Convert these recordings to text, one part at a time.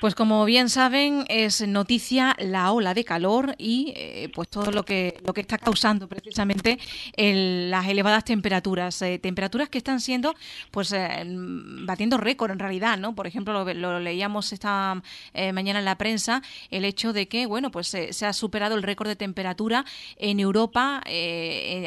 Pues como bien saben, es noticia la ola de calor y eh, pues todo lo que lo que está causando precisamente las elevadas temperaturas, eh, temperaturas que están siendo pues eh, batiendo récord en realidad, ¿no? Por ejemplo, lo, leíamos esta mañana en la prensa el hecho de que bueno pues se ha superado el récord de temperatura en Europa,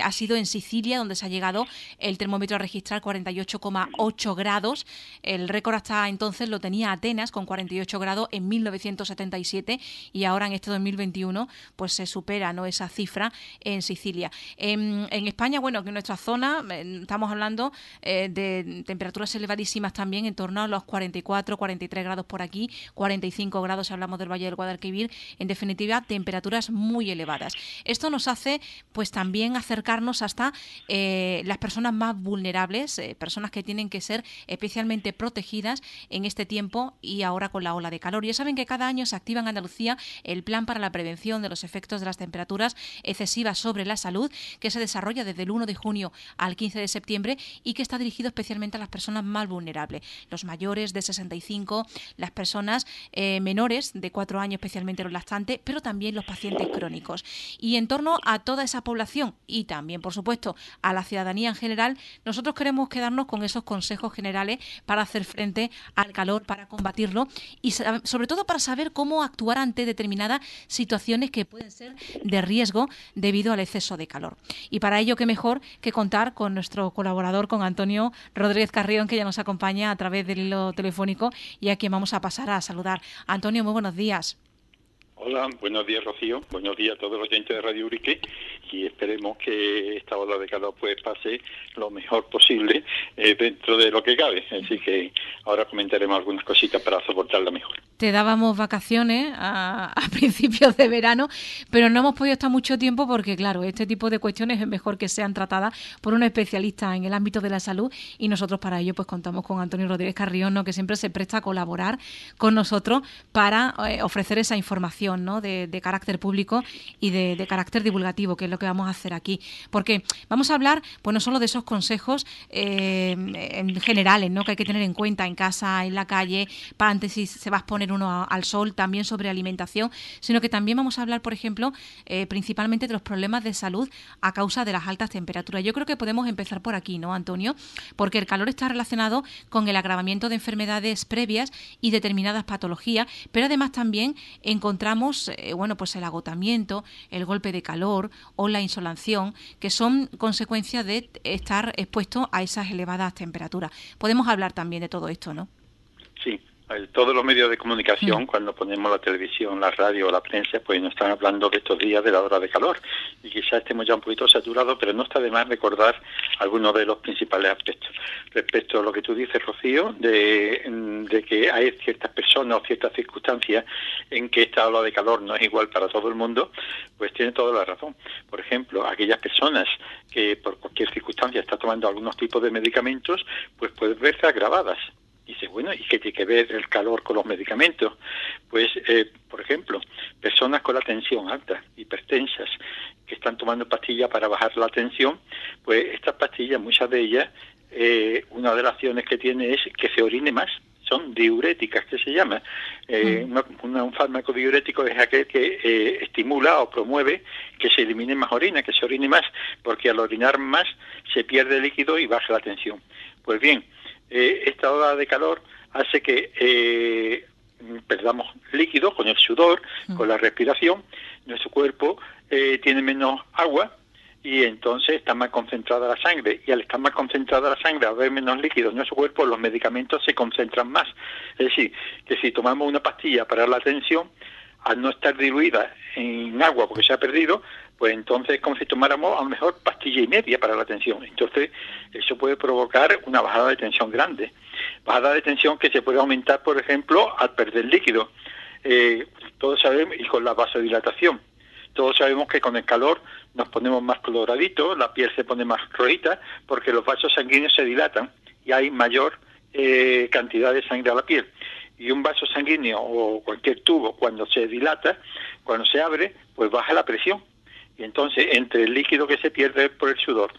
ha sido en Sicilia donde se ha llegado el termómetro a registrar 48,8 grados, el récord hasta entonces lo tenía Atenas con 48 grado en 1977 y ahora en este 2021 pues se supera ¿no? esa cifra en Sicilia. En, España, bueno, que en nuestra zona estamos hablando eh, de temperaturas elevadísimas también, en torno a los 44, 43 grados por aquí, 45 grados si hablamos del Valle del Guadalquivir, en definitiva, temperaturas muy elevadas. Esto nos hace pues también acercarnos hasta eh, las personas más vulnerables, eh, personas que tienen que ser especialmente protegidas en este tiempo y ahora con la ola de calor. Ya saben que cada año se activa en Andalucía el Plan para la Prevención de los Efectos de las Temperaturas Excesivas sobre la Salud, que se desarrolla desde el 1 de junio al 15 de septiembre y que está dirigido especialmente a las personas más vulnerables, los mayores de 65, las personas eh, menores de 4 años, especialmente los lactantes, pero también los pacientes crónicos. Y en torno a toda esa población y también, por supuesto, a la ciudadanía en general, nosotros queremos quedarnos con esos consejos generales para hacer frente al calor, para combatirlo y sobre todo para saber cómo actuar ante determinadas situaciones que pueden ser de riesgo debido al exceso de calor. Y para ello, qué mejor que contar con nuestro colaborador, con Antonio Rodríguez Carrión, que ya nos acompaña a través del hilo telefónico y a quien vamos a pasar a saludar. Antonio, muy buenos días. Hola, buenos días Rocío, buenos días a todos los oyentes de Radio Urique. Y esperemos que esta ola de calor pues pase lo mejor posible eh, dentro de lo que cabe. Así que ahora comentaremos algunas cositas para soportarla mejor. Te dábamos vacaciones a, principios de verano, pero no hemos podido estar mucho tiempo porque claro, este tipo de cuestiones es mejor que sean tratadas por un especialista en el ámbito de la salud. Y nosotros para ello pues contamos con Antonio Rodríguez Carrión, que siempre se presta a colaborar con nosotros para eh, ofrecer esa información de, carácter público y de, carácter divulgativo, que es lo que vamos a hacer aquí. Porque vamos a hablar, pues no solo de esos consejos eh, en generales ¿no? que hay que tener en cuenta en casa, en la calle, para antes si se va a exponer uno al sol, también sobre alimentación, sino que también vamos a hablar, por ejemplo, eh, principalmente de los problemas de salud a causa de las altas temperaturas. Yo creo que podemos empezar por aquí, ¿no, Antonio? Porque el calor está relacionado con el agravamiento de enfermedades previas y determinadas patologías, pero además también encontramos eh, bueno, pues el agotamiento, el golpe de calor o la insolación, que son consecuencias de estar expuesto a esas elevadas temperaturas. Podemos hablar también de todo esto, ¿no? Sí, todos los medios de comunicación, mm. cuando ponemos la televisión, la radio o la prensa, pues nos están hablando de estos días de la hora de calor. Y quizás estemos ya un poquito saturados, pero no está de más recordar algunos de los principales aspectos. Respecto a lo que tú dices, Rocío, de, que hay ciertas personas o ciertas circunstancias en que esta ola de calor no es igual para todo el mundo, pues tiene toda la razón. Por ejemplo, aquellas personas que por cualquier circunstancia están tomando algunos tipos de medicamentos, pues pueden verse agravadas dice, bueno, ¿y qué tiene que ver el calor con los medicamentos? Pues, eh, por ejemplo, personas con la tensión alta, hipertensas, que están tomando pastillas para bajar la tensión, pues estas pastillas, muchas de ellas, eh, una de las acciones que tiene es que se orine más. Son diuréticas, que se llama. Eh, mm. un fármaco diurético es aquel que estimula o promueve que se elimine más orina, que se orine más, porque al orinar más se pierde líquido y baja la tensión. Pues bien, eh, esta ola de calor hace que eh, perdamos líquido con el sudor, mm. con la respiración, nuestro cuerpo eh, tiene menos agua y entonces está más concentrada la sangre y al estar más concentrada la sangre, al haber menos líquido en nuestro cuerpo, los medicamentos se concentran más. Es decir, que si tomamos una pastilla para la tensión, al no estar diluida en agua porque se ha perdido, pues entonces es como si tomáramos a lo mejor pastilla y media para la tensión. Entonces eso puede provocar una bajada de tensión grande. Bajada de tensión que se puede aumentar, por ejemplo, al perder líquido. Eh, todos sabemos, y con la vasodilatación. Todos sabemos que con el calor nos ponemos más coloraditos, la piel se pone más rojita, porque los vasos sanguíneos se dilatan y hay mayor eh, cantidad de sangre a la piel. Y un vaso sanguíneo o cualquier tubo, cuando se dilata, cuando se abre, pues baja la presión y entonces, entre el líquido que se pierde por el sudor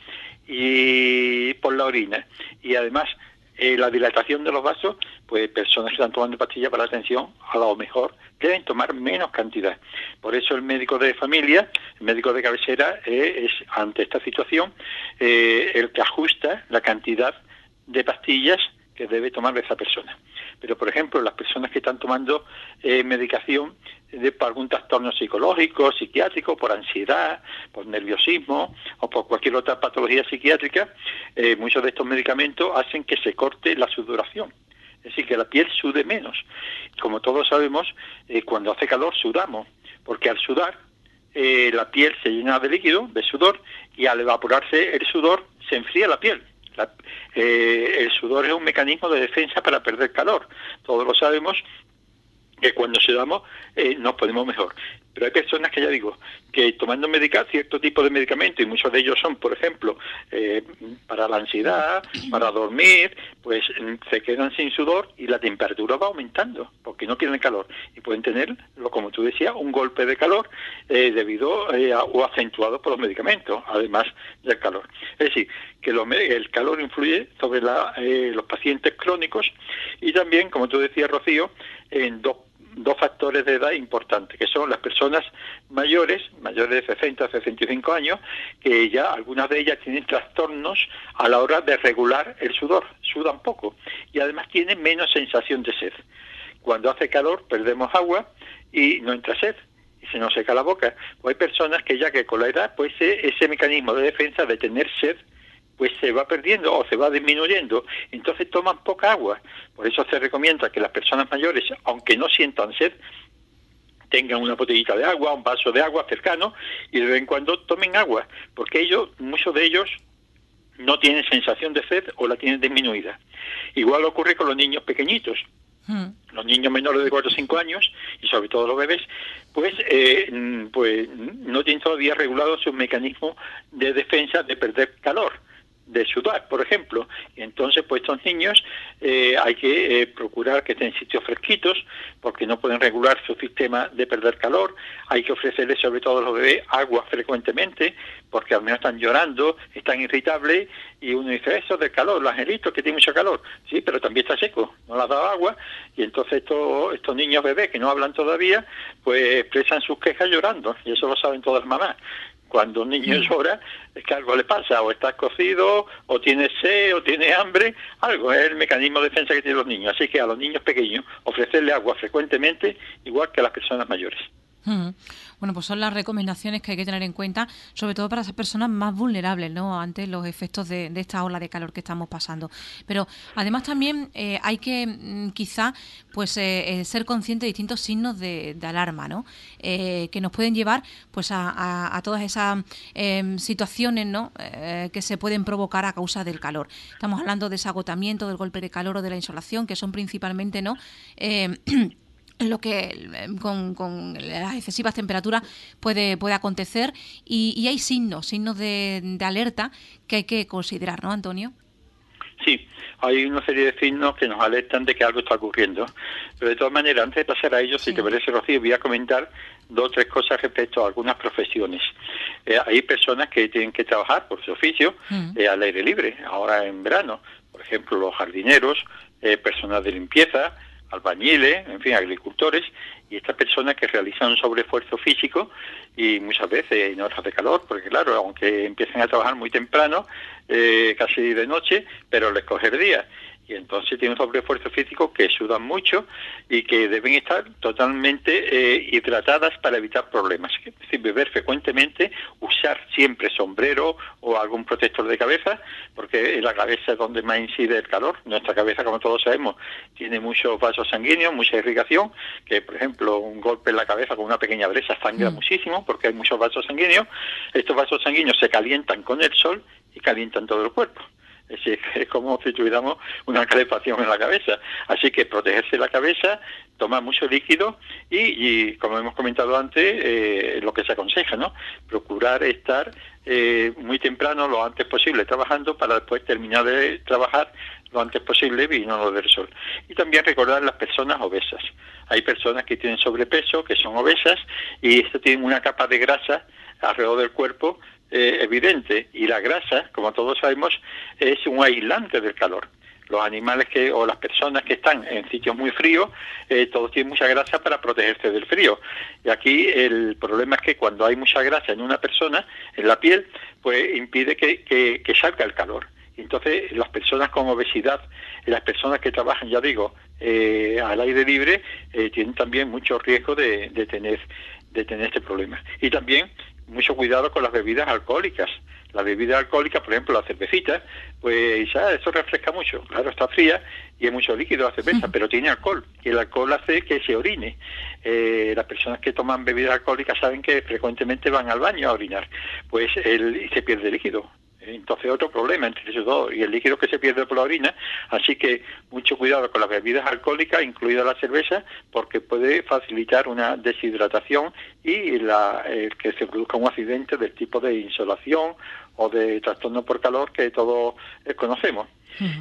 y por la orina, y además eh, la dilatación de los vasos, pues personas que están tomando pastillas para la atención, a lo mejor deben tomar menos cantidad. Por eso el médico de familia, el médico de cabecera, eh, es ante esta situación eh, el que ajusta la cantidad de pastillas que debe tomar esa persona. Pero, por ejemplo, las personas que están tomando medicación de, por algún trastorno psicológico, psiquiátrico, por ansiedad, por nerviosismo o por cualquier otra patología psiquiátrica, eh, muchos de estos medicamentos hacen que se corte la sudoración. Es decir, que la piel sude menos. Como todos sabemos, eh, cuando hace calor sudamos, porque al sudar eh, la piel se llena de líquido, de sudor, y al evaporarse el sudor se enfría la piel. el sudor es un mecanismo de defensa para perder calor. Todos lo sabemos que cuando sudamos eh, nos ponemos mejor. Pero hay personas que ya digo, que tomando medica cierto tipo de medicamentos, y muchos de ellos son, por ejemplo, eh, para la ansiedad, para dormir, pues mm, se quedan sin sudor y la temperatura va aumentando, porque no tienen calor. Y pueden tener, como tú decías, un golpe de calor eh, debido o acentuado por los medicamentos, además del calor. Es decir, que el calor influye sobre los pacientes crónicos y también, como tú decías, Rocío, en dos dos factores de edad importantes, que son las personas mayores, mayores de 60 a 65 años, que ya algunas de ellas tienen trastornos a la hora de regular el sudor, sudan poco y además tienen menos sensación de sed. Cuando hace calor perdemos agua y no entra sed y se nos seca la boca. O hay personas que ya que con la edad, pues ese mecanismo de defensa de tener sed pues se va perdiendo o se va disminuyendo, entonces toman poca agua. Por eso se recomienda que las personas mayores, aunque no sientan sed, tengan una botellita de agua, un vaso de agua cercano y de vez en cuando tomen agua, porque ellos, muchos de ellos no tienen sensación de sed o la tienen disminuida. Igual ocurre con los niños pequeñitos. Hmm. Los niños menores de 4 o 5 años, y sobre todo los bebés, pues, eh, pues no tienen todavía regulado su mecanismo de defensa de perder calor de sudar, por ejemplo. Entonces, pues estos niños eh, hay que eh, procurar que estén en sitios fresquitos, porque no pueden regular su sistema de perder calor. Hay que ofrecerles, sobre todo a los bebés, agua frecuentemente, porque al menos están llorando, están irritables, y uno dice, eso del calor, los angelitos que tienen mucho calor. Sí, pero también está seco, no le has dado agua, y entonces estos, estos niños bebés que no hablan todavía, pues expresan sus quejas llorando, y eso lo saben todas las mamás. Cuando un niño mm. llora, es que algo le pasa, o está cocido, o tiene sed, o tiene hambre, algo, es el mecanismo de defensa que tienen los niños. Así que a los niños pequeños ofrecerle agua frecuentemente, igual que a las personas mayores. Bueno, pues son las recomendaciones que hay que tener en cuenta, sobre todo para esas personas más vulnerables, ¿no? Ante los efectos de, esta ola de calor que estamos pasando. Pero además también eh, hay que mm, quizá pues eh, eh, ser consciente de distintos signos de, alarma, ¿no? que nos pueden llevar pues a, todas esas em, situaciones, ¿no? que se pueden provocar a causa del calor. Estamos hablando de ese agotamiento, del golpe de calor o de la insolación, que son principalmente, ¿no? lo que con, las excesivas temperaturas puede, puede acontecer y, hay signos, signos de, alerta que hay que considerar, ¿no, Antonio? Sí, hay una serie de signos que nos alertan de que algo está ocurriendo. Pero de todas maneras, antes de pasar a ellos, si te parece, Rocío, voy a comentar dos o tres cosas respecto a algunas profesiones. Eh, hay personas que tienen que trabajar por su oficio mm. eh, al aire libre, ahora en verano. Por ejemplo, los jardineros, eh, personas de limpieza, albañiles, en fin, agricultores, y estas personas que realizan un sobreesfuerzo físico y muchas veces en horas de calor, porque claro, aunque empiecen a trabajar muy temprano, eh, casi de noche, pero les coge día y entonces tienen un sobreesfuerzo físico que sudan mucho y que deben estar totalmente eh, hidratadas para evitar problemas. Es decir, beber frecuentemente, usar siempre sombrero o algún protector de cabeza, porque en la cabeza es donde más incide el calor. Nuestra cabeza, como todos sabemos, tiene muchos vasos sanguíneos, mucha irrigación, que por ejemplo un golpe en la cabeza con una pequeña bresa sangra mm. muchísimo porque hay muchos vasos sanguíneos. Estos vasos sanguíneos se calientan con el sol y calientan todo el cuerpo. Es, como si tuviéramos una calefacción en la cabeza. Así que protegerse la cabeza, tomar mucho líquido y, como hemos comentado antes, eh, lo que se aconseja, ¿no? Procurar estar eh, muy temprano, lo antes posible, trabajando para después terminar de trabajar lo antes posible y no lo del sol. Y también recordar las personas obesas. Hay personas que tienen sobrepeso, que son obesas, y esto tienen una capa de grasa alrededor del cuerpo eh, evidente y la grasa, como todos sabemos, es un aislante del calor. los animales que o las personas que están en sitios muy fríos, eh, todos tienen mucha grasa para protegerse del frío. Y aquí el problema es que cuando hay mucha grasa en una persona, en la piel, pues impide que, salga el calor. Entonces, las personas con obesidad, las personas que trabajan, ya digo, eh, al aire libre, eh, tienen también mucho riesgo de, de, tener, de tener este problema. Y también mucho cuidado con las bebidas alcohólicas la bebida alcohólica, por ejemplo la cervecita, pues ya eso refresca mucho. Claro, está fría y hay mucho líquido la cerveza, pero tiene alcohol y el alcohol hace que se orine. Eh, las personas que toman bebidas alcohólicas saben que frecuentemente van al baño a orinar, pues el, y se pierde líquido. Entonces otro problema entre esos dos y el líquido que se pierde por la orina, así que mucho cuidado con las bebidas alcohólicas, incluida la cerveza, porque puede facilitar una deshidratación y la, que se produzca un accidente del tipo de insolación o de trastorno por calor que todos eh, conocemos.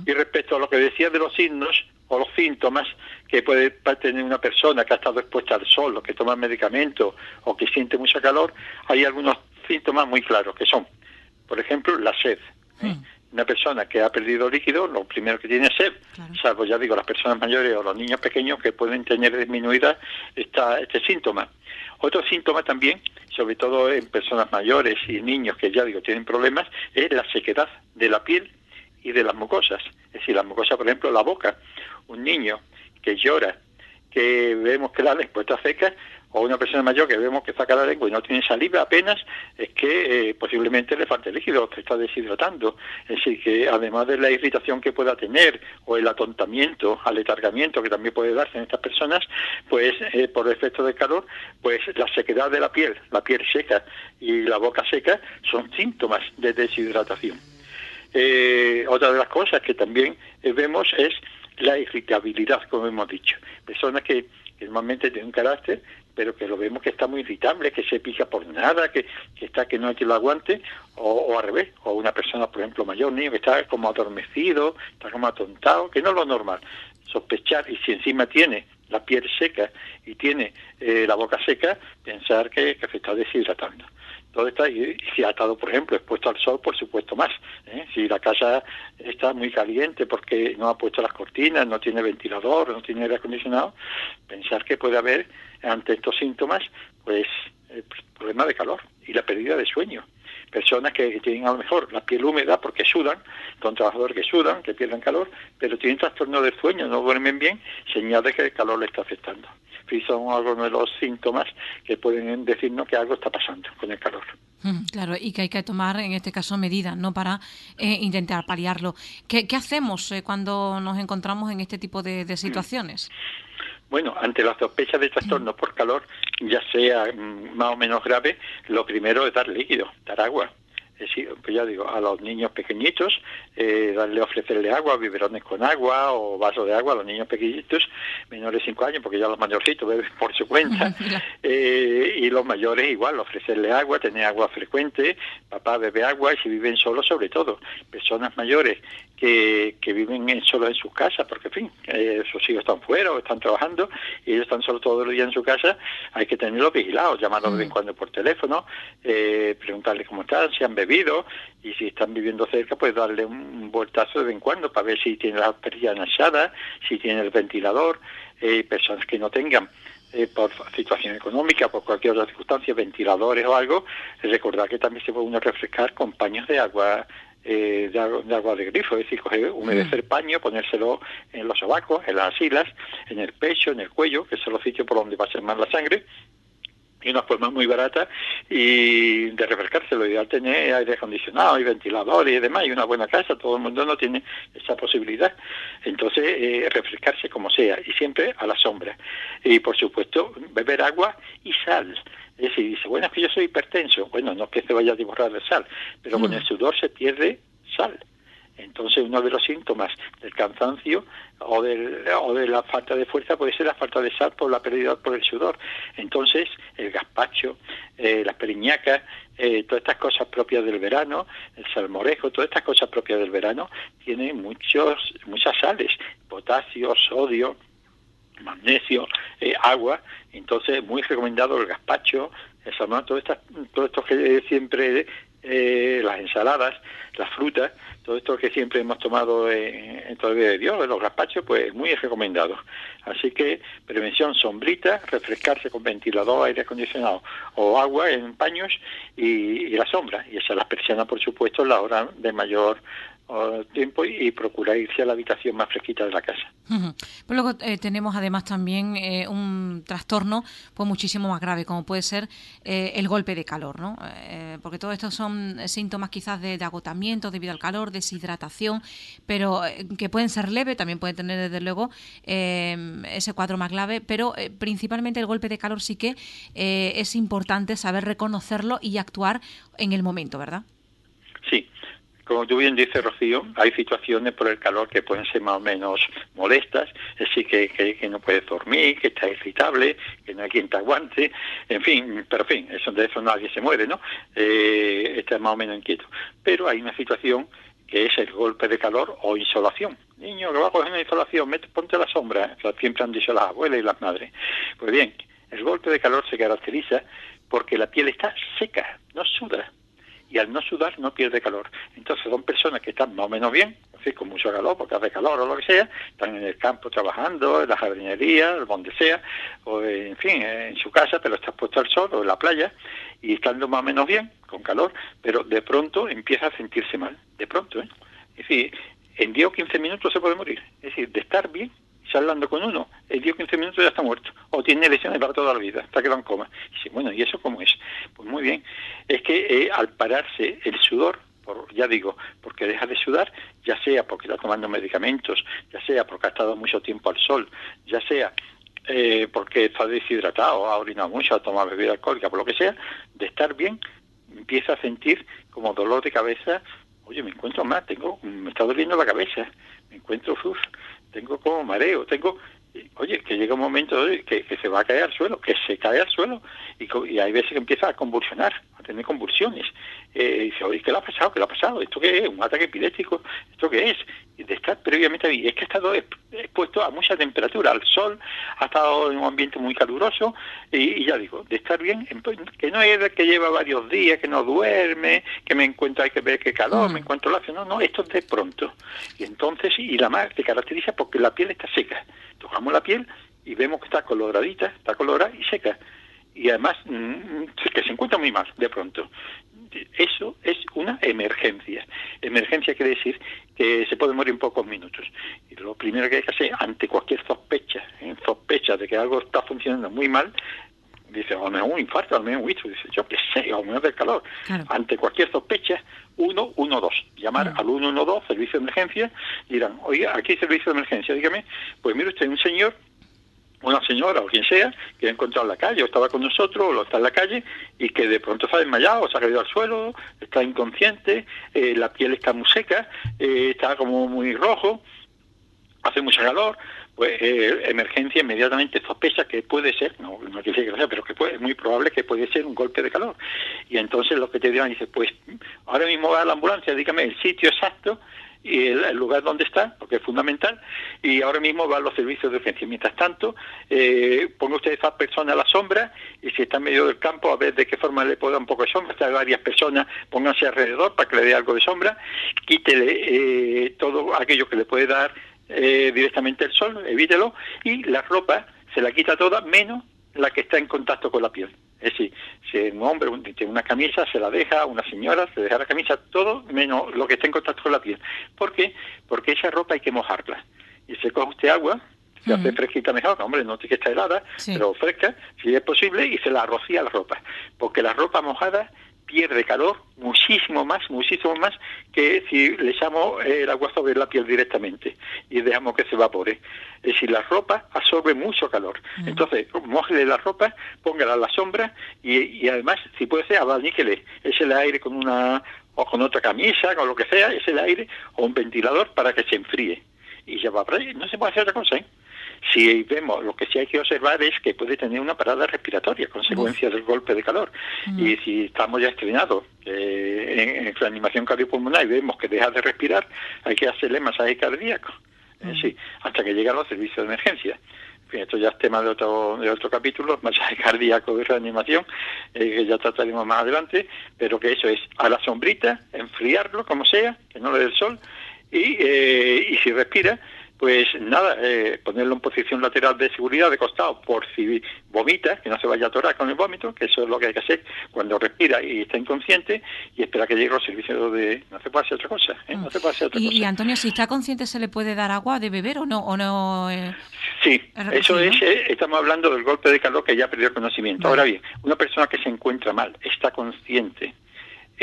Y respecto a lo que decía de los signos o los síntomas que puede tener una persona que ha estado expuesta al sol o que toma medicamentos o que siente mucha calor, hay algunos síntomas muy claros que son, por ejemplo, la sed. ¿eh? Una persona que ha perdido líquido, lo primero que tiene es sed, salvo ya digo las personas mayores o los niños pequeños que pueden tener disminuida esta, este síntoma. Otro síntoma también, sobre todo en personas mayores y niños que ya digo tienen problemas, es la sequedad de la piel y de las mucosas. Es decir, la mucosa, por ejemplo, la boca. Un niño que llora, que vemos que la lengua está seca, o una persona mayor que vemos que saca la lengua y no tiene saliva apenas, es que eh, posiblemente le falte líquido, se está deshidratando. Es decir, que además de la irritación que pueda tener o el atontamiento, aletargamiento que también puede darse en estas personas, pues eh, por efecto del calor, pues la sequedad de la piel, la piel seca y la boca seca son síntomas de deshidratación. Eh, otra de las cosas que también vemos es la irritabilidad, como hemos dicho. Personas que, que normalmente tienen un carácter pero que lo vemos que está muy irritable, que se pica por nada, que, está que no hay que lo aguante, o, al revés, o una persona, por ejemplo, mayor, niño que está como adormecido, está como atontado, que no es lo normal. Sospechar, y si encima tiene la piel seca y tiene eh, la boca seca, pensar que, que se está deshidratando todo está y, si ha estado, por ejemplo, expuesto al sol, por supuesto más. ¿eh? Si la casa está muy caliente porque no ha puesto las cortinas, no tiene ventilador, no tiene aire acondicionado, pensar que puede haber ante estos síntomas, pues, el problema de calor y la pérdida de sueño. Personas que, tienen a lo mejor la piel húmeda porque sudan, son trabajadores que sudan, que pierden calor, pero tienen trastorno del sueño, no duermen bien, señal de que el calor le está afectando y son algunos de los síntomas que pueden decirnos que algo está pasando con el calor. Mm, claro, y que hay que tomar en este caso medidas, ¿no? Para eh, intentar paliarlo. ¿Qué, hacemos eh, cuando nos encontramos en este tipo de, situaciones? Bueno, ante la sospecha de trastorno por calor, ya sea mm, más o menos grave, lo primero es dar líquido, dar agua pues ya digo, a los niños pequeñitos, eh, darle, ofrecerle agua, biberones con agua o vaso de agua a los niños pequeñitos, menores de 5 años, porque ya los mayorcitos beben por su cuenta, eh, y los mayores igual, ofrecerle agua, tener agua frecuente, papá bebe agua, y si viven solos sobre todo, personas mayores que, que viven en, solo en sus casas, porque en fin, eh, sus hijos están fuera o están trabajando y ellos están solo todo el día en su casa, hay que tenerlos vigilados, llamarlos de vez en mm. cuando por teléfono, eh, preguntarles cómo están, si han bebido y si están viviendo cerca, pues darle un vueltazo de vez en cuando para ver si tiene la perilla asada, si tiene el ventilador, eh, personas que no tengan eh, por situación económica, por cualquier otra circunstancia, ventiladores o algo, recordar que también se puede uno refrescar con paños de agua eh, de, agua, de, grifo, es decir, coger, humedecer mm. paño, ponérselo en los sobacos, en las asilas, en el pecho, en el cuello, que son los sitios por donde va a ser más la sangre, y una forma muy barata y de refrescarse. Lo ideal tener aire acondicionado y ventilador y demás, y una buena casa, todo el mundo no tiene esa posibilidad. Entonces, eh, refrescarse como sea, y siempre a la sombra. Y por supuesto, beber agua y sal. Es decir, dice, bueno, es que yo soy hipertenso. Bueno, no es que se vaya a divorrar de sal, pero con mm. el sudor se pierde sal. Entonces, uno de los síntomas del cansancio o, del, o de la falta de fuerza puede ser la falta de sal por la pérdida por el sudor. Entonces, el gazpacho, eh, las periñacas, eh, todas estas cosas propias del verano, el salmorejo, todas estas cosas propias del verano, tienen muchos, muchas sales, potasio, sodio, magnesio, eh, agua, entonces muy recomendado el gazpacho, el salmón, todo, todo esto que siempre eh, las ensaladas, las frutas, todo esto que siempre hemos tomado en, en todo el de Dios, los gazpachos, pues muy recomendado. Así que prevención sombrita, refrescarse con ventilador, aire acondicionado o agua en paños y, la sombra. Y esa las persianas, por supuesto, la hora de mayor tiempo y, procurar irse a la habitación más fresquita de la casa. Pues luego eh, tenemos además también eh, un trastorno pues muchísimo más grave, como puede ser eh, el golpe de calor, ¿no? porque todo esto son síntomas quizás de, agotamiento debido al calor, deshidratación, pero que pueden ser leves, también pueden tener desde luego ese cuadro más grave, pero principalmente el golpe de calor sí que es importante saber reconocerlo y actuar en el momento, ¿verdad? Sí, como tú bien dices, Rocío, hay situaciones por el calor que pueden ser más o menos molestas, es decir, que, que, no puedes dormir, que estás irritable, que no hay quien te aguante, en fin, pero en fin, eso, de eso nadie se muere, ¿no? Eh, estás más o menos inquieto. Pero hay una situación que es el golpe de calor o insolación. Niño, que va a coger una insolación, ponte la sombra, siempre han dicho las abuelas y las madres. Pues bien, el golpe de calor se caracteriza porque la piel está seca, no suda y al no sudar no pierde calor. Entonces son personas que están más o menos bien, así con mucho calor, porque hace calor o lo que sea, están en el campo trabajando, en la jardinería, donde sea, o en fin, en su casa, pero está puesto al sol o en la playa, y estando más o menos bien, con calor, pero de pronto empieza a sentirse mal, de pronto, ¿eh? Es decir, en 10 o 15 minutos se puede morir. Es decir, de estar bien hablando con uno, el día 15 minutos ya está muerto, o tiene lesiones para toda la vida, está quedado en coma. Y dice, bueno, ¿y eso cómo es? Pues muy bien, es que eh, al pararse el sudor, por, ya digo, porque deja de sudar, ya sea porque está tomando medicamentos, ya sea porque ha estado mucho tiempo al sol, ya sea eh, porque está deshidratado, ha orinado mucho, ha tomado bebida alcohólica, por lo que sea, de estar bien, empieza a sentir como dolor de cabeza, oye, me encuentro mal, tengo, me está doliendo la cabeza, me encuentro, uf, tengo como mareo, tengo, oye, que llega un momento que, que se va a caer al suelo, que se cae al suelo, y, y hay veces que empieza a convulsionar, a tener convulsiones. Eh, dice, oye, ¿qué le ha pasado? ¿Qué le ha pasado? ¿Esto qué es? ¿Un ataque epiléptico? ¿Esto qué es? De estar previamente ahí, es que ha estado expuesto a mucha temperatura, al sol, ha estado en un ambiente muy caluroso, y, ya digo, de estar bien, que no es que lleva varios días, que no duerme, que me encuentro, hay que ver qué calor, me mm. encuentro la no, no, esto es de pronto. Y entonces, y la más se caracteriza porque la piel está seca. Tocamos la piel y vemos que está coloradita, está colorada y seca y además mm, que se encuentra muy mal de pronto. Eso es una emergencia. Emergencia quiere decir que se puede morir en pocos minutos. Y lo primero que hay que hacer ante cualquier sospecha, en sospecha de que algo está funcionando muy mal, dice, o menos un infarto, al menos un dice, yo qué sé, o menos del calor. Ante cualquier sospecha, 112, llamar al 112, servicio de emergencia, y dirán, oiga, aquí hay servicio de emergencia, dígame, pues mire usted, un señor una señora o quien sea que ha encontrado en la calle o estaba con nosotros o está en la calle y que de pronto se ha desmayado, se ha caído al suelo, está inconsciente, eh, la piel está muy seca, eh, está como muy rojo, hace mucho calor, pues eh, emergencia inmediatamente sospecha que puede ser, no, no quiere decir que sea, pero que puede, es muy probable que puede ser un golpe de calor. Y entonces lo que te dirán dice, pues ahora mismo va a la ambulancia, dígame el sitio exacto y el, lugar donde está, porque es fundamental, y ahora mismo van los servicios de urgencia. Mientras tanto, eh, ponga usted a esa persona a la sombra y si está en medio del campo, a ver de qué forma le puede dar un poco de sombra. Está varias personas, pónganse alrededor para que le dé algo de sombra, quítele eh, todo aquello que le puede dar eh, directamente el sol, evítelo, y la ropa se la quita toda, menos la que está en contacto con la piel. Es decir, si un hombre tiene una camisa, se la deja, una señora se deja la camisa, todo menos lo que está en contacto con la piel. ¿Por qué? Porque esa ropa hay que mojarla. Y se coge usted agua, se hace fresquita mejor, hombre, no tiene que estar helada, pero fresca, si es posible, y se la rocía la ropa. Porque la ropa mojada pierde calor muchísimo más, muchísimo más que si le echamos el agua sobre la piel directamente y dejamos que se evapore. Es decir, la ropa absorbe mucho calor. Mm. Entonces, mojele la ropa, póngala a la sombra y, además, si puede ser, abaníquele, es el aire con una o con otra camisa, con lo que sea, es el aire o un ventilador para que se enfríe. Y ya va, no se puede hacer otra cosa, ¿eh? Si vemos, lo que sí hay que observar es que puede tener una parada respiratoria, consecuencia del golpe de calor. Y si estamos ya estrenados en, en reanimación cardiopulmonar y vemos que deja de respirar, hay que hacerle masaje cardíaco. sí, hasta que lleguen los servicios de emergencia. esto ya es tema de otro, de otro capítulo, masaje cardíaco y reanimación, eh, que ya trataremos más adelante, pero que eso es a la sombrita, enfriarlo como sea, que no le dé el sol, y, eh, y si respira, pues nada, eh, ponerlo en posición lateral de seguridad de costado por si vomita, que no se vaya a atorar con el vómito, que eso es lo que hay que hacer cuando respira y está inconsciente, y espera que llegue los servicios de... No se puede hacer otra cosa, ¿eh? no se puede hacer otra y, cosa. Y Antonio, si está consciente, ¿se le puede dar agua de beber o no? O no eh, sí, eso es, eh, estamos hablando del golpe de calor que ya perdió el conocimiento. Ahora bien, una persona que se encuentra mal, está consciente,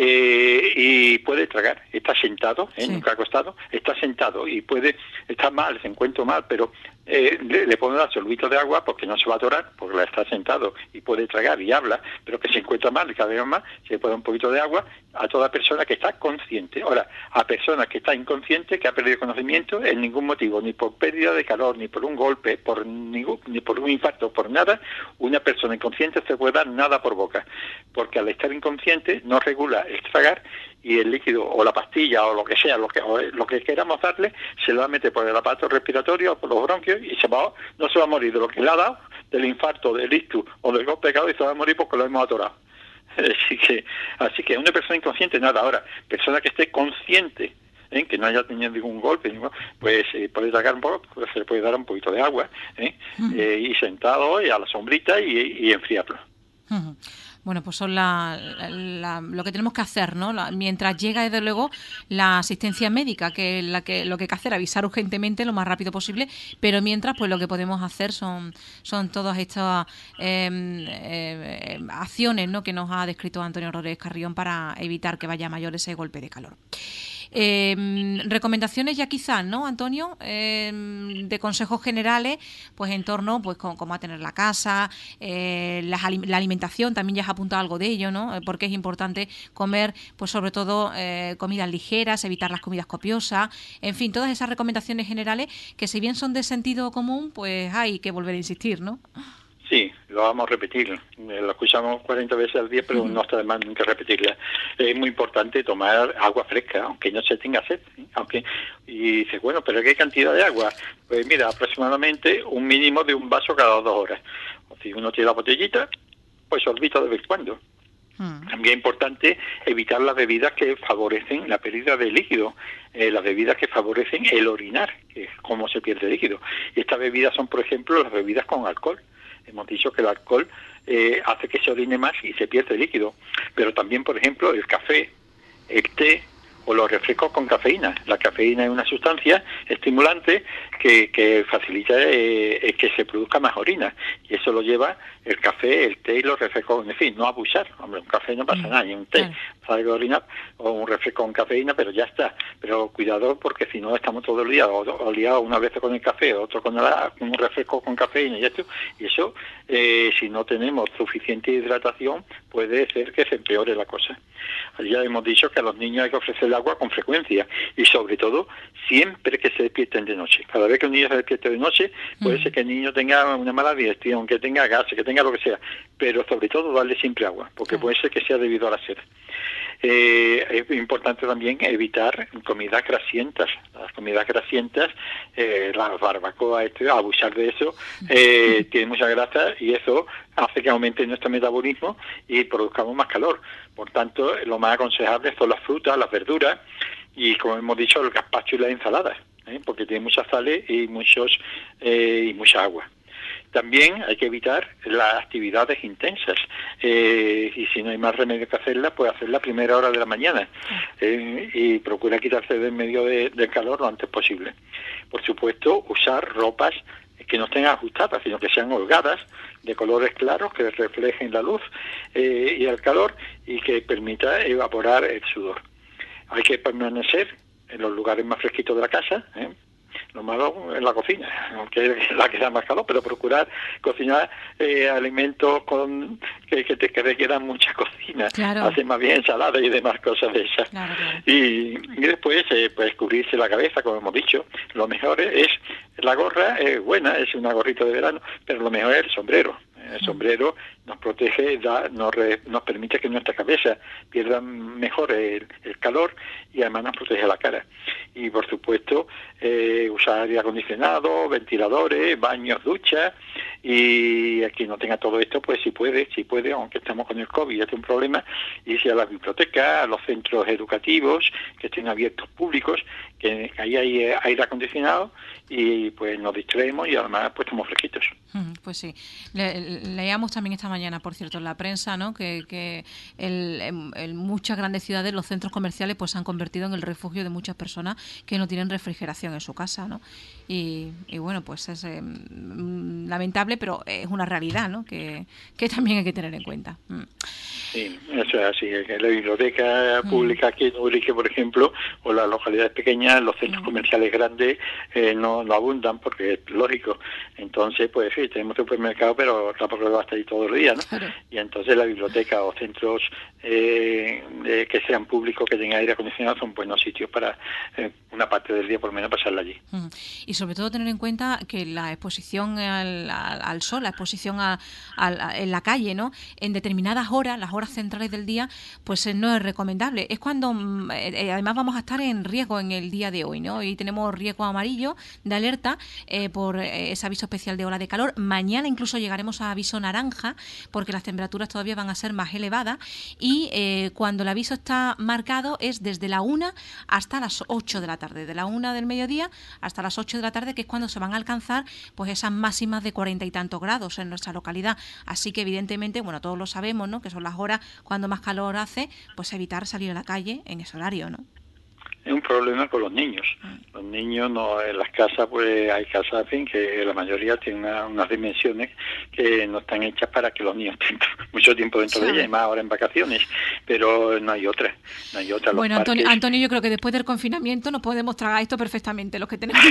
eh, y puede tragar, está sentado, ¿eh? nunca acostado, está sentado y puede, está mal, se encuentra mal, pero eh, le, pone un sorbito de agua porque no se va a atorar, porque la está sentado y puede tragar y habla, pero que se encuentra mal, cada vez más, se le pone un poquito de agua a toda persona que está consciente. Ahora, a personas que está inconsciente, que ha perdido conocimiento, en ningún motivo, ni por pérdida de calor, ni por un golpe, por ningún, ni por un infarto, por nada, una persona inconsciente se puede dar nada por boca, porque al estar inconsciente no regula el tragar y el líquido o la pastilla o lo que sea, lo que, lo que queramos darle, se lo va a meter por el aparato respiratorio por los bronquios y se va, no se va a morir de lo que le ha dado, del infarto, del ictus o del golpe de y se va a morir porque lo hemos atorado. Así que, así que una persona inconsciente, nada. Ahora, persona que esté consciente, ¿eh? que no haya tenido ningún golpe, pues eh, puede sacar un poco, pues, se le puede dar un poquito de agua, ¿eh? y sentado y a la sombrita y, enfriarlo. Bueno, pues son la, lo que tenemos que hacer, ¿no? mientras llega, desde luego, la asistencia médica, que, la que lo que hay que hacer, avisar urgentemente lo más rápido posible, pero mientras, pues lo que podemos hacer son, son todas estas eh, acciones ¿no? que nos ha descrito Antonio Rodríguez Carrión para evitar que vaya mayor ese golpe de calor. Eh, recomendaciones ya quizás, ¿no, Antonio? Em, de consejos generales, pues en torno, pues con, cómo a tener la casa, eh, la, alimentación, también ya has apuntado algo de ello, ¿no? Eh, porque es importante comer, pues sobre todo eh, comidas ligeras, evitar las comidas copiosas, en fin, todas esas recomendaciones generales que si bien son de sentido común, pues hay que volver a insistir, ¿no? Sí, lo vamos a repetir. Eh, lo escuchamos 40 veces al día, pero no está de más nunca repetirla. Es muy importante tomar agua fresca, aunque no se tenga sed. aunque Y dice, bueno, pero ¿qué cantidad de agua? Pues mira, aproximadamente un mínimo de un vaso cada dos horas. O si uno tiene la botellita, pues sorbito de vez en cuando. Hmm. También es importante evitar las bebidas que favorecen la pérdida de líquido, eh, las bebidas que favorecen el orinar, que es cómo se pierde líquido. Y estas bebidas son, por ejemplo, las bebidas con alcohol. Hemos dicho que el alcohol eh, hace que se orine más y se pierde líquido. Pero también, por ejemplo, el café, el té o los refrescos con cafeína. La cafeína es una sustancia estimulante que, facilita eh, que se produzca más orina. Y eso lo lleva el café, el té y los refrescos. En fin, no abusar. Hombre, un café no pasa mm, nada, ni un té. Sale de orinar o un refresco con cafeína, pero ya está. Pero cuidado porque si no estamos todo el día liados una vez con el café, otro con, un refresco con cafeína y esto. Y eso, eh, si no tenemos suficiente hidratación, puede ser que se empeore la cosa. Ya hemos dicho que a los niños hay que ofrecerle agua con frecuencia y sobre todo siempre que se despierten de noche. Cada vez que un niño se despierte de noche, puede mm. ser que el niño tenga una mala digestión, que tenga gas, que tenga lo que sea, pero sobre todo darle siempre agua, porque puede ser que sea debido a la sed. Eh, es importante también evitar comidas grasientas. Las comidas grasientas, eh, las barbacoas, este, abusar de eso, eh, tiene mucha grasa y eso hace que aumente nuestro metabolismo y produzcamos más calor. Por tanto, lo más aconsejable son las frutas, las verduras y, como hemos dicho, el gazpacho y las ensaladas, ¿eh? porque tiene muchas sales y, muchos, y mucha agua. También hay que evitar las actividades intensas eh, y si no hay más remedio que hacerla, pues hacerla a primera hora de la mañana eh, y procura quitarse del medio del calor lo antes posible. Por supuesto, usar ropas que no estén ajustadas, sino que sean holgadas, de colores claros, que reflejen la luz eh, y el calor y que permita evaporar el sudor. Hay que permanecer en los lugares más fresquitos de la casa, ¿eh? Lo malo es la cocina, aunque es la que da más calor, pero procurar cocinar eh, alimentos con que, que, te, que requieran mucha cocina. Hacer más bien ensalada y demás cosas de esas. y, después, eh, pues cubrirse la cabeza, como hemos dicho. Lo mejor es, la gorra es buena, es una gorrita de verano, pero lo mejor es el sombrero. El sombrero nos protege, da, nos, nos permite que nuestra cabeza pierda mejor el, calor y además nos protege la cara. Y por supuesto, eh, usar aire acondicionado, ventiladores, baños, duchas y aquí no tenga todo esto, pues si puede, si puede, aunque estamos con el COVID, es un problema, irse a las bibliotecas, a los centros educativos que estén abiertos públicos, que ahí hay eh, aire acondicionado y pues nos distraemos y además pues estamos fresquitos. Pues sí. leíamos también esta mañana, por cierto, en la prensa, ¿no? que, que en, muchas grandes ciudades los centros comerciales pues se han convertido en el refugio de muchas personas que no tienen refrigeración en su casa, ¿no? Y, bueno, pues es eh, lamentable, pero es una realidad, ¿no? Que, que también hay que tener en cuenta. Mm. Sí, eso es así. La biblioteca mm. pública aquí en Urique, por ejemplo, o las localidades pequeñas, los centros comerciales grandes eh, no, no abundan porque es lógico. Entonces, pues sí, tenemos supermercado, pero tampoco va a estar ahí todo el día, ¿no? Y entonces la biblioteca o centros eh, que sean públicos, que tengan aire acondicionado, son buenos sitios para eh, una parte del día por lo menos pasarla allí. Mm. Y sobre todo tener en cuenta que la exposición al, sol, la exposición a, en la calle, ¿no? En determinadas horas, las horas centrales del día, pues eh, no es recomendable. Es cuando mm, además vamos a estar en riesgo en el día de hoy, ¿no? Y tenemos riesgo amarillo de alerta por ese aviso especial de ola de calor. Mañana incluso llegaremos a aviso naranja porque las temperaturas todavía van a ser más elevadas y eh, cuando el aviso está marcado es desde la 1 hasta las 8 de la tarde, de la 1 del mediodía hasta las 8 de la tarde, que es cuando se van a alcanzar pues esas máximas de cuarenta y tantos grados en nuestra localidad. Así que evidentemente, bueno, todos lo sabemos, ¿no? Que son las horas cuando más calor hace, pues evitar salir a la calle en ese horario, ¿no? Es un problema con los niños. Mm. Los niños no en las casas, pues hay casas en que la mayoría tienen unas dimensiones que no están hechas para que los niños tengan mucho tiempo dentro de ellas, y más ahora en vacaciones, pero no hay otra. No hay otra. Bueno, Antonio, Antonio, yo creo que después del confinamiento nos podemos tragar esto perfectamente, los que tenemos.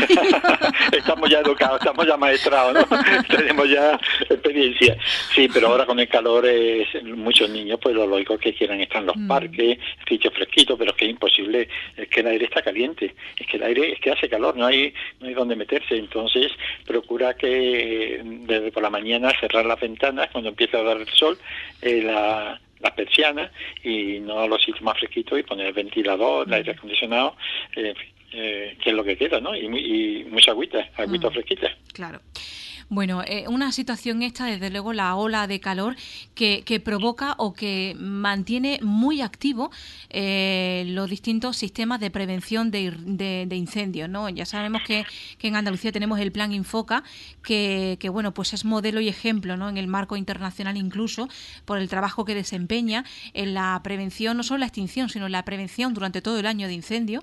estamos ya educados, estamos ya maestrados, ¿no? tenemos ya experiencia. Sí, pero ahora con el calor, es, muchos niños, pues lo lógico es que quieran estar en los mm. parques, sitios fresquitos, pero es que es imposible, es que el aire está caliente, es que el aire es que hace calor, no hay no hay donde meterse, entonces procura que desde por la mañana cerrar las ventanas cuando empieza a dar el sol, eh, la las persianas y no los sitios más fresquitos y poner el ventilador, el aire acondicionado, eh, eh, que es lo que queda, ¿no? Y, y mucha agüita, agüita mm. fresquita. Claro. Bueno, eh, una situación esta, desde luego, la ola de calor que, provoca o que mantiene muy activo eh, los distintos sistemas de prevención de, incendios. ¿no? Ya sabemos que, en Andalucía tenemos el plan Infoca, que, bueno, pues es modelo y ejemplo ¿no? en el marco internacional incluso por el trabajo que desempeña en la prevención, no solo la extinción, sino en la prevención durante todo el año de incendio.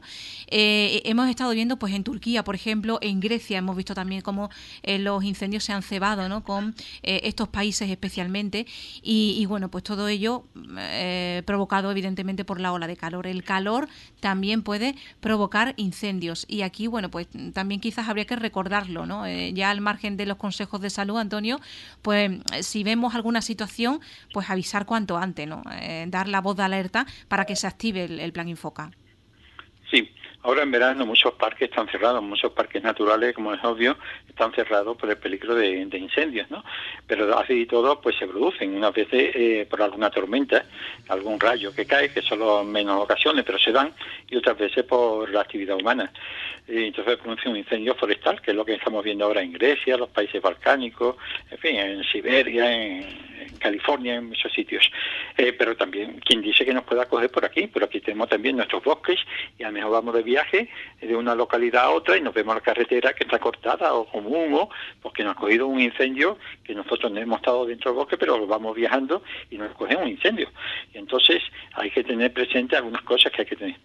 Eh, hemos estado viendo pues en Turquía, por ejemplo, en Grecia hemos visto también cómo los incendios se han cebado ¿no? con eh, estos países especialmente y, bueno, pues todo ello eh, provocado evidentemente por la ola de calor. El calor también puede provocar incendios y aquí, bueno, pues también quizás habría que recordarlo, ¿no? Eh, ya al margen de los consejos de salud, Antonio, pues si vemos alguna situación, pues avisar cuanto antes, ¿no? dar la voz de alerta para que se active el, el plan Infoca. Sí, Ahora en verano muchos parques están cerrados, muchos parques naturales, como es obvio, están cerrados por el peligro de, incendios, ¿no? Pero así y todo, pues se producen, unas veces eh, por alguna tormenta, algún rayo que cae, que solo en menos ocasiones, pero se dan, y otras veces por la actividad humana. Entonces produce un incendio forestal, que es lo que estamos viendo ahora en Grecia, los países balcánicos, en fin, en Siberia, en, California, en muchos sitios. Eh, pero también, quien dice que nos pueda coger por aquí? Pero aquí tenemos también nuestros bosques, y a lo mejor vamos de viaje de una localidad a otra y nos vemos la carretera que está cortada o como humo, porque nos ha cogido un incendio que nosotros no hemos estado dentro del bosque, pero vamos viajando y nos coge un incendio. Y entonces hay que tener presente algunas cosas que hay que tener.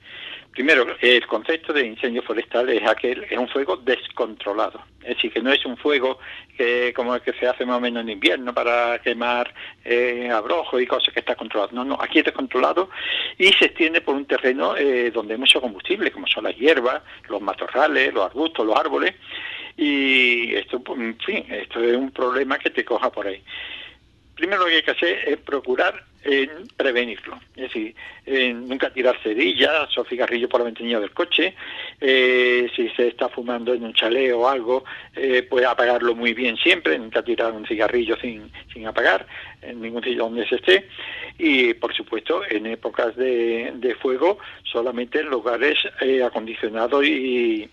Primero, el concepto de incendio forestal es aquel, es un fuego descontrolado. Es decir, que no es un fuego que como el que se hace más o menos en invierno para quemar eh, abrojos y cosas que está controlado. No, no, aquí es descontrolado y se extiende por un terreno eh, donde hay mucho combustible, como son las hierbas, los matorrales, los arbustos, los árboles. Y esto, en fin, esto es un problema que te coja por ahí. Primero lo que hay que hacer es procurar prevenirlo. Es decir, nunca tirar cerillas o cigarrillos por la ventanilla del coche. Eh, si se está fumando en un chalet o algo, eh, pues apagarlo muy bien siempre. Nunca tirar un cigarrillo sin, sin apagar en ningún sitio donde se esté. Y, por supuesto, en épocas de, de fuego, solamente en lugares eh, acondicionados y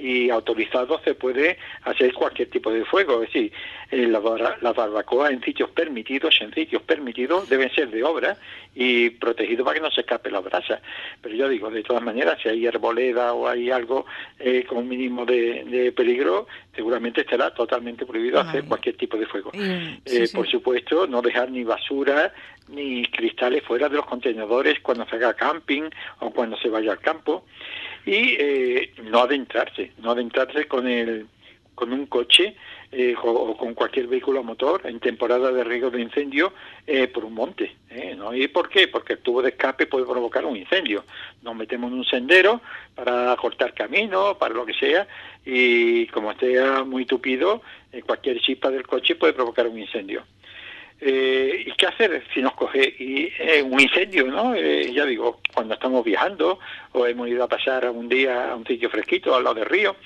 y autorizado se puede hacer cualquier tipo de fuego. Es decir, eh, las la barbacoas en sitios permitidos, en sitios permitidos, deben ser de obra y protegidos para que no se escape la brasa. Pero yo digo, de todas maneras, si hay arboleda o hay algo eh, con un mínimo de, peligro, seguramente estará totalmente prohibido hacer cualquier tipo de fuego. Eh, por supuesto, no dejar ni basura ni cristales fuera de los contenedores cuando se haga camping o cuando se vaya al campo y eh, no adentrarse, no adentrarse con el con un coche eh, o, con cualquier vehículo a motor en temporada de riesgo de incendio eh, por un monte. ¿no? ¿Y por qué? Porque el tubo de escape puede provocar un incendio. Nos metemos en un sendero para cortar camino, para lo que sea, y como esté muy tupido, cualquier chispa del coche puede provocar un incendio. Eh, ¿Y qué hacer si nos coge y, un incendio? ¿no? Eh, ya digo, cuando estamos viajando o hemos ido a pasar un día a un sitio fresquito al lado del río,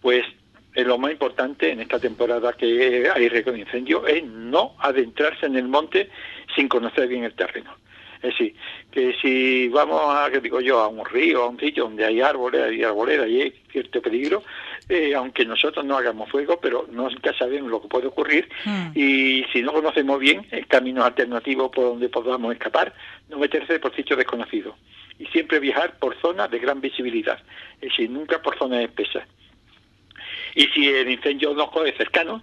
pues lo más importante en esta temporada que hay riesgo de incendio es no adentrarse en el monte sin conocer bien el terreno. Es decir, que si vamos a, que digo yo, a un río, a un sitio donde hay árboles, hay arboleda y hay cierto peligro, eh, aunque nosotros no hagamos fuego, pero nunca sabemos lo que puede ocurrir hmm. y si no conocemos bien el camino alternativo por donde podamos escapar, no meterse por sitios desconocidos y siempre viajar por zonas de gran visibilidad, es decir, nunca por zonas espesas. Y si el incendio nos coge cercano,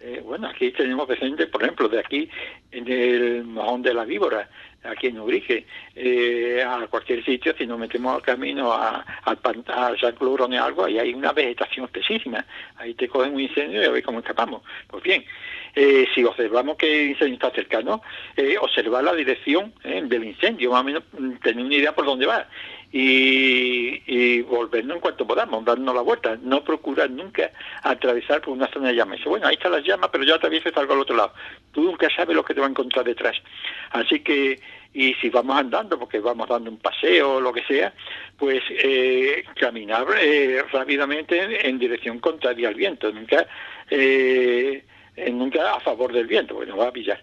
eh, bueno, aquí tenemos presente, por ejemplo, de aquí en el mojón de la víbora, aquí en Ubrique, eh, a cualquier sitio, si nos metemos al camino a, al a San Clorón o algo, ahí hay una vegetación espesísima, ahí te cogen un incendio y a ver cómo escapamos. Pues bien, eh, si observamos que el incendio está cercano, eh, observar la dirección del incendio, más o menos mm, tener una idea por dónde va y, y, volvernos en cuanto podamos, darnos la vuelta, no procurar nunca atravesar por una zona de llamas. Bueno, ahí están las llamas, pero yo atravieso y salgo al otro lado. Tú nunca sabes lo que te va a encontrar detrás. Así que, y si vamos andando, porque vamos dando un paseo o lo que sea, pues eh, caminar eh, rápidamente en, dirección contraria al viento, nunca, eh, nunca a favor del viento, porque nos va a pillar.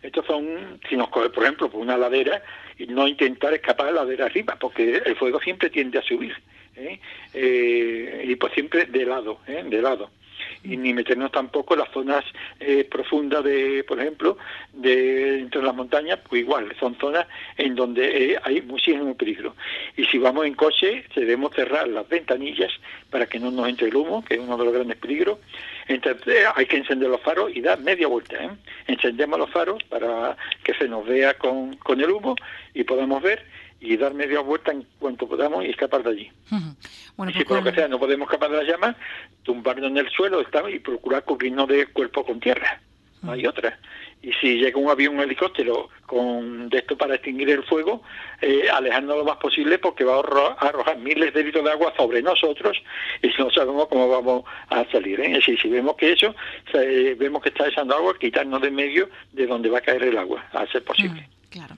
Estos son, si nos coge, por ejemplo, por una ladera, y no intentar escapar de la ladera arriba, porque el fuego siempre tiende a subir, ¿eh? Eh, y pues siempre de lado, ¿eh? de lado y ni meternos tampoco en las zonas eh, profundas de, por ejemplo, de entre las montañas, pues igual, son zonas en donde eh, hay muchísimo peligro. Y si vamos en coche, debemos cerrar las ventanillas para que no nos entre el humo, que es uno de los grandes peligros. Entonces hay que encender los faros y dar media vuelta. ¿eh? Encendemos los faros para que se nos vea con, con el humo y podamos ver y dar media vuelta en cuanto podamos y escapar de allí. Bueno, si pues por lo que sea no podemos escapar de las llamas, tumbarnos en el suelo y procurar cubrirnos de cuerpo con tierra. No hay otra. Y si llega un avión, un helicóptero con de esto para extinguir el fuego, eh, alejarnos lo más posible porque va a arrojar, miles de litros de agua sobre nosotros y no sabemos cómo vamos a salir. ¿eh? si vemos que eso, vemos que está echando agua, quitarnos de medio de donde va a caer el agua, a ser posible. claro.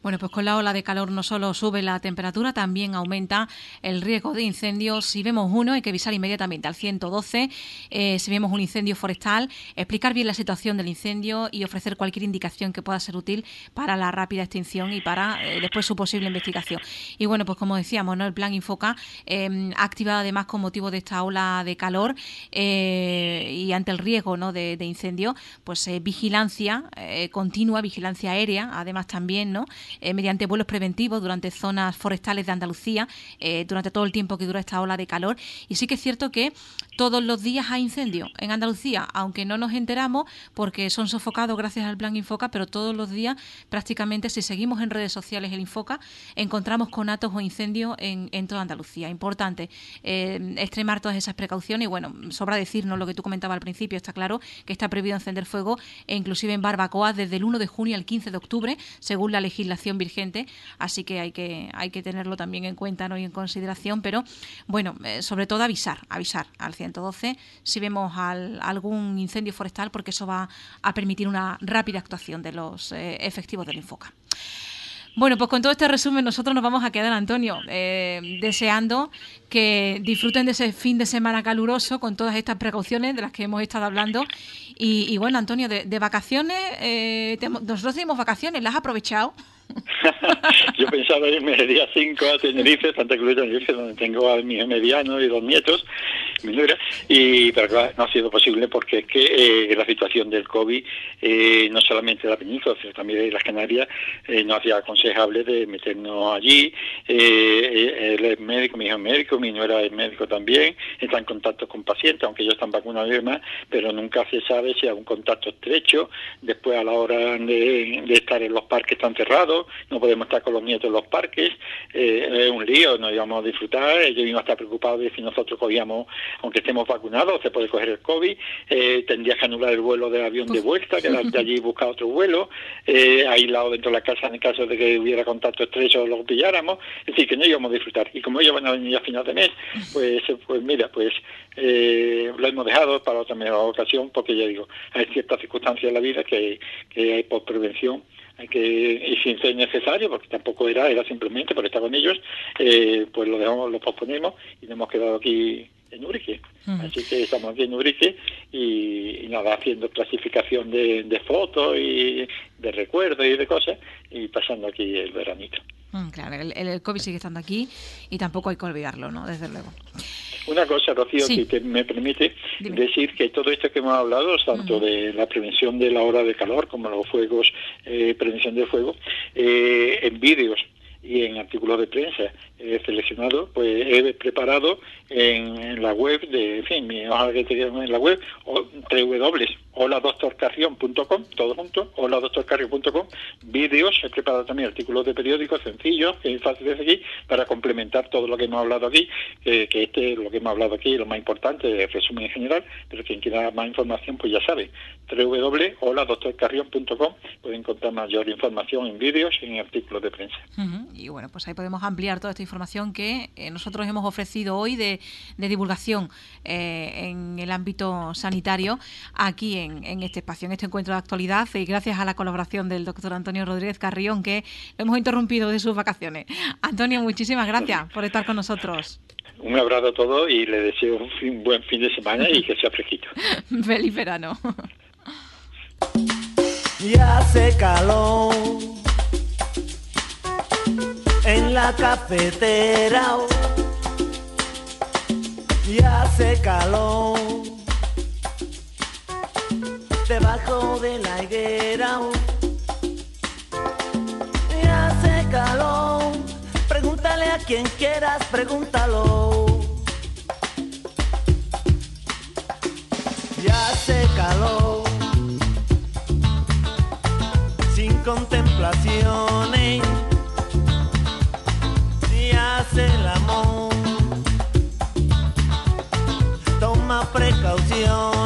Bueno, pues con la ola de calor no solo sube la temperatura, también aumenta el riesgo de incendios. Si vemos uno, hay que avisar inmediatamente al 112. Eh, si vemos un incendio forestal, explicar bien la situación del incendio y ofrecer cualquier indicación que pueda ser útil para la rápida extinción y para eh, después su posible investigación. Y bueno, pues como decíamos, ¿no? el plan Infoca eh, ha activado además con motivo de esta ola de calor y ante el riesgo ¿no? de, de incendio, pues vigilancia continua, vigilancia aérea, además también, ¿no? Eh, mediante vuelos preventivos durante zonas forestales de Andalucía eh, durante todo el tiempo que dura esta ola de calor. Y sí que es cierto que todos los días hay incendios en Andalucía, aunque no nos enteramos porque son sofocados gracias al plan Infoca, pero todos los días prácticamente si seguimos en redes sociales el Infoca encontramos conatos o incendios en, toda Andalucía. Importante eh, extremar todas esas precauciones y bueno, sobra decirnos lo que tú comentabas al principio, está claro que está prohibido encender fuego e inclusive en barbacoas desde el 1 de junio al 15 de octubre, según la legislación legislación vigente, así que hay que, hay que tenerlo también en cuenta ¿no? y en consideración, pero bueno, eh, sobre todo avisar, avisar al 112 si vemos algún incendio forestal, porque eso va a permitir una rápida actuación de los eh, efectivos del Infoca. Bueno, pues con todo este resumen nosotros nos vamos a quedar, Antonio, eh, deseando que disfruten de ese fin de semana caluroso con todas estas precauciones de las que hemos estado hablando. Y, bueno, Antonio, de, vacaciones, nosotros tenemos vacaciones, ¿las has aprovechado? Yo pensaba irme el día 5 a Tenerife, Santa Cruz de Tenerife, donde tengo a mi mediano y dos nietos, mi nuera, y, pero claro, no ha sido posible porque es que eh, la situación del COVID, eh, no solamente en la península, sino también en las Canarias, eh, no hacía aconsejable de meternos allí. él es médico, mi hijo es médico, mi nuera es médico también, está en contacto con pacientes, aunque ellos están vacunados y demás, pero nunca se sabe si hay un contacto estrecho, después a la hora de, de estar en los parques están cerrados, no podemos estar con los nietos en los parques, eh, es un lío, no íbamos a disfrutar, ellos iban a estar preocupados de si nosotros cogíamos, aunque estemos vacunados, se puede coger el COVID, eh, tendrías que anular el vuelo del avión de vuelta, quedarte allí y buscar otro vuelo, eh, aislado dentro de la casa en caso de que hubiera contacto estrecho lo pilláramos, es decir, que no íbamos a disfrutar. Y como ellos van a venir a final de mes, pues, pues mira, pues eh, lo hemos dejado para otra mejor ocasión, porque ya digo, hay ciertas circunstancias en la vida que, que hay por prevención que y sin ser necesario porque tampoco era era simplemente por estar con ellos eh, pues lo dejamos lo posponemos y nos hemos quedado aquí en Urique. Así que estamos aquí en Urique y, nada haciendo clasificación de, fotos y de recuerdos y de cosas y pasando aquí el veranito. Mm, claro el, el COVID sigue estando aquí y tampoco hay que olvidarlo no desde luego una cosa, Rocío, que me permite decir que todo esto que hemos hablado, tanto de la prevención de la hora de calor como los fuegos, eh, prevención de fuego, eh, en vídeos y en artículos de prensa he seleccionado, pues he preparado en, la web de, en fin, mi hoja que en la web, www.holadoctorcarrión.com, todo junto, holadoctorcarrión.com, vídeos, he preparado también artículos de periódicos sencillos, que es fácil de seguir, para complementar todo lo que hemos hablado aquí, que, este lo que hemos hablado aquí es lo más importante, el resumen en general, pero quien quiera más información, pues ya sabe, www.holadoctorcarrión.com, pueden encontrar mayor información en vídeos y en artículos de prensa. Y bueno, pues ahí podemos ampliar toda esta información que eh, nosotros hemos ofrecido hoy de, divulgación eh, en el ámbito sanitario aquí en, este espacio, en este encuentro de actualidad y gracias a la colaboración del doctor Antonio Rodríguez Carrión que lo hemos interrumpido de sus vacaciones. Antonio, muchísimas gracias por estar con nosotros. Un abrazo a todos y le deseo un buen fin de semana y que sea fresquito. Feliz verano. Ya hace calor en la cafetera y hace calor debajo de la higuera. Y hace calor. Pregúntale a quien quieras pregúntalo. Y hace calor. Sin contemplaciones. El amor. Toma precauciones.